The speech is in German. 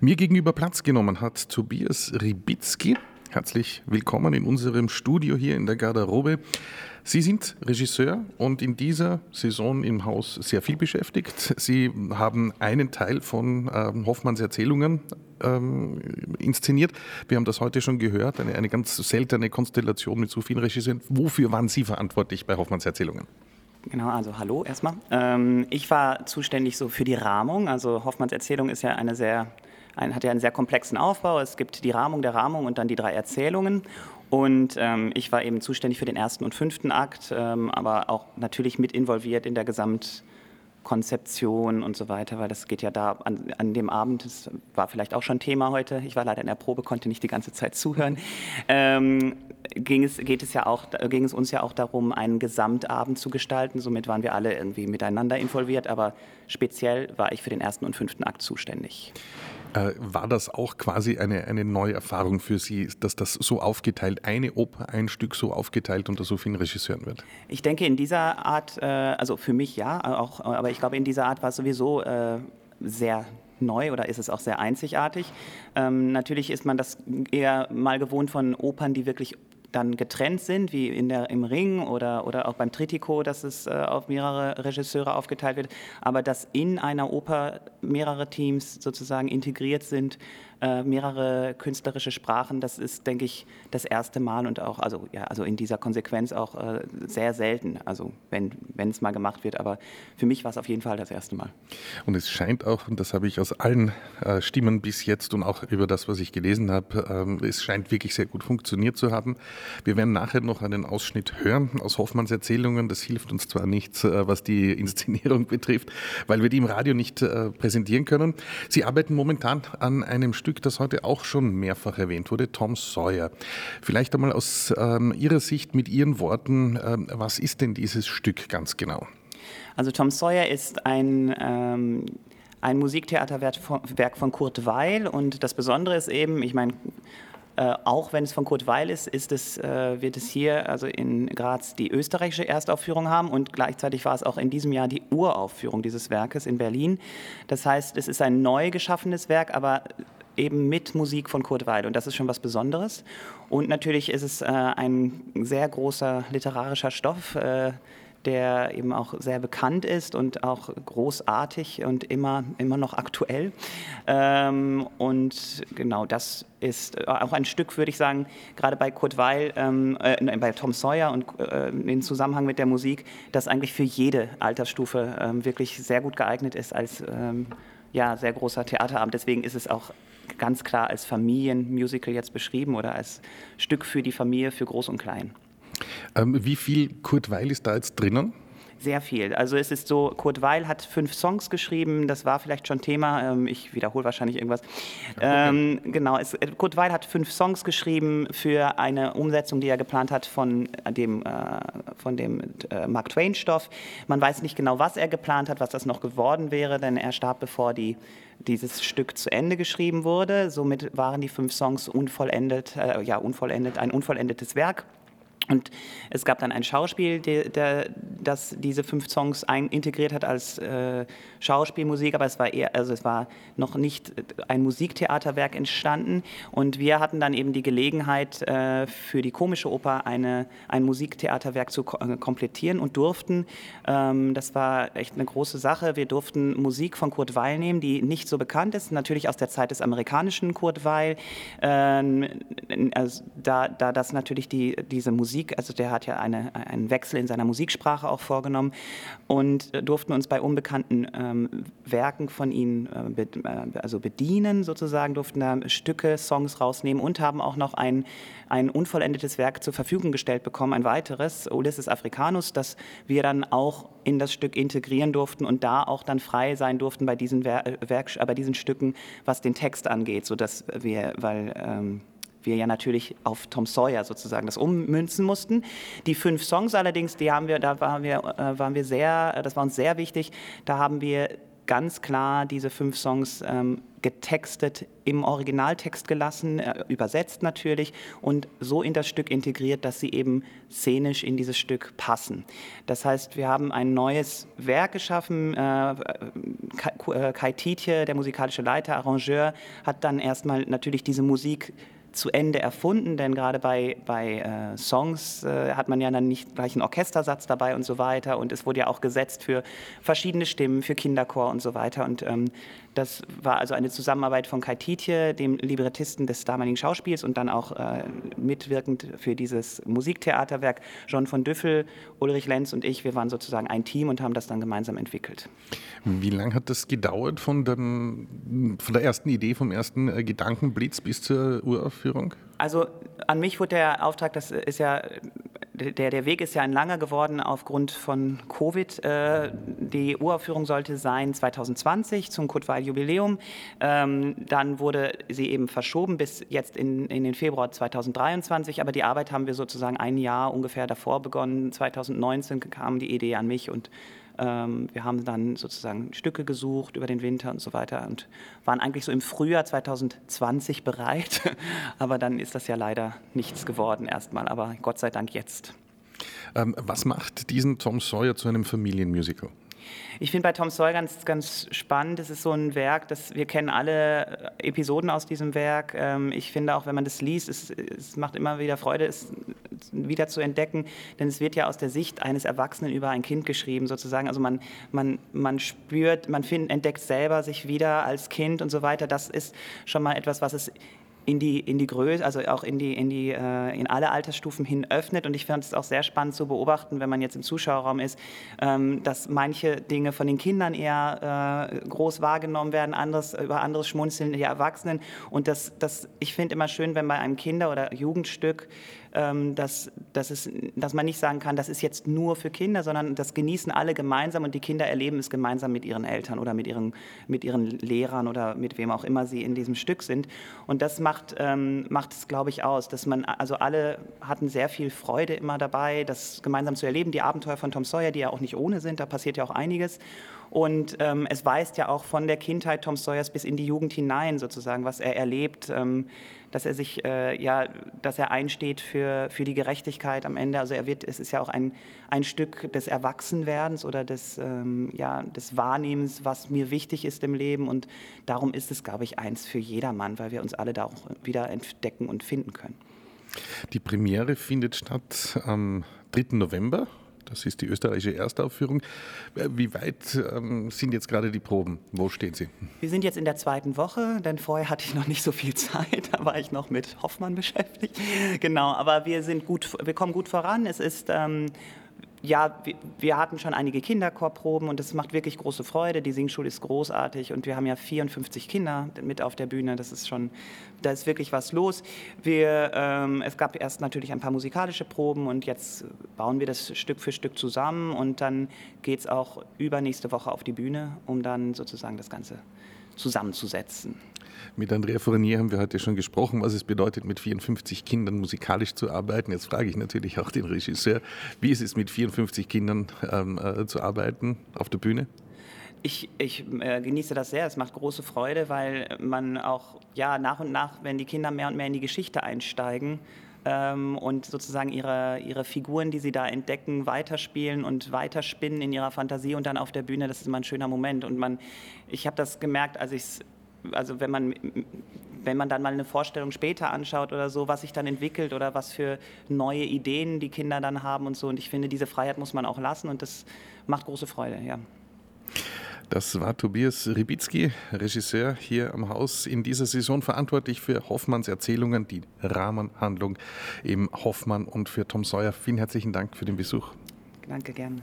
Mir gegenüber Platz genommen hat Tobias Ribitzky. Herzlich willkommen in unserem Studio hier in der Garderobe. Sie sind Regisseur und in dieser Saison im Haus sehr viel beschäftigt. Sie haben einen Teil von ähm, Hoffmanns Erzählungen ähm, inszeniert. Wir haben das heute schon gehört, eine, eine ganz seltene Konstellation mit so vielen Regisseuren. Wofür waren Sie verantwortlich bei Hoffmanns Erzählungen? Genau, also hallo erstmal. Ähm, ich war zuständig so für die Rahmung. Also Hoffmanns Erzählung ist ja eine sehr, ein, hat ja einen sehr komplexen Aufbau. Es gibt die Rahmung der Rahmung und dann die drei Erzählungen. Und ähm, ich war eben zuständig für den ersten und fünften Akt, ähm, aber auch natürlich mit involviert in der Gesamtkonzeption und so weiter, weil das geht ja da an, an, dem Abend, das war vielleicht auch schon Thema heute, ich war leider in der Probe, konnte nicht die ganze Zeit zuhören, ähm, ging, es, geht es ja auch, ging es uns ja auch darum, einen Gesamtabend zu gestalten. Somit waren wir alle irgendwie miteinander involviert, aber speziell war ich für den ersten und fünften Akt zuständig. Äh, war das auch quasi eine, eine neue für Sie, dass das so aufgeteilt, eine Oper, ein Stück so aufgeteilt unter so vielen Regisseuren wird? Ich denke, in dieser Art, äh, also für mich ja, auch, aber ich glaube, in dieser Art war es sowieso äh, sehr neu oder ist es auch sehr einzigartig. Ähm, natürlich ist man das eher mal gewohnt von Opern, die wirklich dann getrennt sind, wie in der, im Ring oder, oder auch beim Trittico, dass es äh, auf mehrere Regisseure aufgeteilt wird, aber dass in einer Oper mehrere Teams sozusagen integriert sind, äh, mehrere künstlerische Sprachen, das ist, denke ich, das erste Mal und auch, also, ja, also in dieser Konsequenz auch äh, sehr selten, also wenn es mal gemacht wird, aber für mich war es auf jeden Fall das erste Mal. Und es scheint auch, und das habe ich aus allen äh, Stimmen bis jetzt und auch über das, was ich gelesen habe, ähm, es scheint wirklich sehr gut funktioniert zu haben. Wir werden nachher noch einen Ausschnitt hören aus Hoffmanns Erzählungen. Das hilft uns zwar nichts, äh, was die Inszenierung betrifft, weil wir die im Radio nicht äh, präsentieren können. Sie arbeiten momentan an einem Stück, Stück, das heute auch schon mehrfach erwähnt wurde, Tom Sawyer. Vielleicht einmal aus ähm, Ihrer Sicht mit Ihren Worten, ähm, was ist denn dieses Stück ganz genau? Also Tom Sawyer ist ein... Ähm ein Musiktheaterwerk von Kurt Weil und das Besondere ist eben, ich meine, äh, auch wenn es von Kurt Weil ist, ist es, äh, wird es hier also in Graz die österreichische Erstaufführung haben und gleichzeitig war es auch in diesem Jahr die Uraufführung dieses Werkes in Berlin. Das heißt, es ist ein neu geschaffenes Werk, aber eben mit Musik von Kurt Weil und das ist schon was Besonderes. Und natürlich ist es äh, ein sehr großer literarischer Stoff. Äh, der eben auch sehr bekannt ist und auch großartig und immer, immer noch aktuell. Ähm, und genau das ist auch ein Stück, würde ich sagen, gerade bei Kurt Weil, ähm, äh, bei Tom Sawyer und äh, in Zusammenhang mit der Musik, das eigentlich für jede Altersstufe ähm, wirklich sehr gut geeignet ist als ähm, ja, sehr großer Theaterabend. Deswegen ist es auch ganz klar als Familienmusical jetzt beschrieben oder als Stück für die Familie, für Groß und Klein. Ähm, wie viel Kurt Weil ist da jetzt drinnen? Sehr viel. Also es ist so, Kurt Weil hat fünf Songs geschrieben, das war vielleicht schon Thema, ähm, ich wiederhole wahrscheinlich irgendwas. Ähm, genau, es, äh, Kurt Weil hat fünf Songs geschrieben für eine Umsetzung, die er geplant hat von dem, äh, von dem äh, Mark Twain-Stoff. Man weiß nicht genau, was er geplant hat, was das noch geworden wäre, denn er starb, bevor die dieses Stück zu Ende geschrieben wurde. Somit waren die fünf Songs unvollendet, äh, ja, unvollendet, ein unvollendetes Werk. Und es gab dann ein Schauspiel, der, der, das diese fünf Songs ein, integriert hat als äh, Schauspielmusik, aber es war eher, also es war noch nicht ein Musiktheaterwerk entstanden. Und wir hatten dann eben die Gelegenheit, äh, für die komische Oper eine, ein Musiktheaterwerk zu äh, komplettieren und durften, ähm, das war echt eine große Sache, wir durften Musik von Kurt Weil nehmen, die nicht so bekannt ist, natürlich aus der Zeit des amerikanischen Kurt Weil, ähm, also da, da das natürlich die, diese Musik Musik, also der hat ja eine, einen Wechsel in seiner Musiksprache auch vorgenommen und äh, durften uns bei unbekannten ähm, Werken von ihm äh, be, äh, also bedienen sozusagen, durften da Stücke, Songs rausnehmen und haben auch noch ein, ein unvollendetes Werk zur Verfügung gestellt bekommen, ein weiteres, Ulysses Africanus, das wir dann auch in das Stück integrieren durften und da auch dann frei sein durften bei diesen, Werk, äh, bei diesen Stücken, was den Text angeht, sodass wir, weil ähm, wir ja natürlich auf Tom Sawyer sozusagen das ummünzen mussten. Die fünf Songs allerdings, die haben wir, da waren wir, äh, waren wir sehr, das war uns sehr wichtig, da haben wir ganz klar diese fünf Songs ähm, getextet im Originaltext gelassen, äh, übersetzt natürlich und so in das Stück integriert, dass sie eben szenisch in dieses Stück passen. Das heißt, wir haben ein neues Werk geschaffen. Äh, Kai, Kai Tietje, der musikalische Leiter, Arrangeur, hat dann erstmal natürlich diese Musik zu Ende erfunden, denn gerade bei, bei äh, Songs äh, hat man ja dann nicht gleich einen Orchestersatz dabei und so weiter und es wurde ja auch gesetzt für verschiedene Stimmen, für Kinderchor und so weiter und ähm, das war also eine Zusammenarbeit von Kai Tietje, dem Librettisten des damaligen Schauspiels und dann auch äh, mitwirkend für dieses Musiktheaterwerk John von Düffel, Ulrich Lenz und ich. Wir waren sozusagen ein Team und haben das dann gemeinsam entwickelt. Wie lange hat das gedauert von, dem, von der ersten Idee, vom ersten äh, Gedankenblitz bis zur Uraufführung? Also an mich wurde der Auftrag, das ist ja der, der Weg ist ja ein langer geworden aufgrund von Covid. Äh, die Uraufführung sollte sein 2020 zum Kutweil-Jubiläum. Ähm, dann wurde sie eben verschoben bis jetzt in, in den Februar 2023. Aber die Arbeit haben wir sozusagen ein Jahr ungefähr davor begonnen. 2019 kam die Idee an mich und wir haben dann sozusagen Stücke gesucht über den Winter und so weiter und waren eigentlich so im Frühjahr 2020 bereit. Aber dann ist das ja leider nichts geworden erstmal. Aber Gott sei Dank jetzt. Ähm, was macht diesen Tom Sawyer zu einem Familienmusical? Ich finde bei Tom Sawyer ganz, ganz spannend, es ist so ein Werk, das wir kennen alle äh, Episoden aus diesem Werk. Ähm, ich finde auch, wenn man das liest, es, es macht immer wieder Freude, es wieder zu entdecken, denn es wird ja aus der Sicht eines Erwachsenen über ein Kind geschrieben, sozusagen. Also man, man, man spürt, man find, entdeckt selber sich wieder als Kind und so weiter. Das ist schon mal etwas, was es in die, in die Größe, also auch in, die, in, die, äh, in alle Altersstufen hin öffnet. Und ich fand es auch sehr spannend zu beobachten, wenn man jetzt im Zuschauerraum ist, ähm, dass manche Dinge von den Kindern eher äh, groß wahrgenommen werden, anderes, über anderes schmunzeln die Erwachsenen. Und das, das, ich finde immer schön, wenn bei einem Kinder- oder Jugendstück dass, dass, es, dass man nicht sagen kann, das ist jetzt nur für Kinder, sondern das genießen alle gemeinsam und die Kinder erleben es gemeinsam mit ihren Eltern oder mit ihren, mit ihren Lehrern oder mit wem auch immer sie in diesem Stück sind. Und das macht, ähm, macht es, glaube ich, aus, dass man, also alle hatten sehr viel Freude immer dabei, das gemeinsam zu erleben, die Abenteuer von Tom Sawyer, die ja auch nicht ohne sind, da passiert ja auch einiges. Und ähm, es weist ja auch von der Kindheit Tom Sawyers bis in die Jugend hinein sozusagen, was er erlebt. Ähm, dass er sich, äh, ja, dass er einsteht für, für die Gerechtigkeit am Ende. Also er wird, es ist ja auch ein, ein Stück des Erwachsenwerdens oder des, ähm, ja, des Wahrnehmens, was mir wichtig ist im Leben. Und darum ist es, glaube ich, eins für jedermann, weil wir uns alle da auch wieder entdecken und finden können. Die Premiere findet statt am 3. November das ist die österreichische Erstaufführung. Äh, wie weit ähm, sind jetzt gerade die Proben? Wo stehen Sie? Wir sind jetzt in der zweiten Woche, denn vorher hatte ich noch nicht so viel Zeit. Da war ich noch mit Hoffmann beschäftigt. Genau, aber wir sind gut, wir kommen gut voran. Es ist ähm, ja, wir, wir, hatten schon einige Kinderchorproben und es macht wirklich große Freude. Die Singschule ist großartig und wir haben ja 54 Kinder mit auf der Bühne. Das ist schon, da ist wirklich was los. Wir, ähm, es gab erst natürlich ein paar musikalische Proben und jetzt bauen wir das Stück für Stück zusammen und dann geht es auch übernächste Woche auf die Bühne, um dann sozusagen das Ganze zusammenzusetzen. Mit Andrea Fournier haben wir heute schon gesprochen, was es bedeutet, mit 54 Kindern musikalisch zu arbeiten. Jetzt frage ich natürlich auch den Regisseur, wie ist es mit 54 Kindern ähm, äh, zu arbeiten auf der Bühne? Ich, ich äh, genieße das sehr. Es macht große Freude, weil man auch ja, nach und nach, wenn die Kinder mehr und mehr in die Geschichte einsteigen, ähm, und sozusagen ihre, ihre Figuren, die sie da entdecken, weiterspielen und weiterspinnen in ihrer Fantasie und dann auf der Bühne, das ist immer ein schöner Moment. Und man, ich habe das gemerkt, als ich es also wenn man, wenn man dann mal eine Vorstellung später anschaut oder so, was sich dann entwickelt oder was für neue Ideen die Kinder dann haben und so. Und ich finde, diese Freiheit muss man auch lassen und das macht große Freude, ja. Das war Tobias Ribicki, Regisseur hier am Haus, in dieser Saison verantwortlich für Hoffmanns Erzählungen, die Rahmenhandlung im Hoffmann und für Tom Sawyer. Vielen herzlichen Dank für den Besuch. Danke, gerne.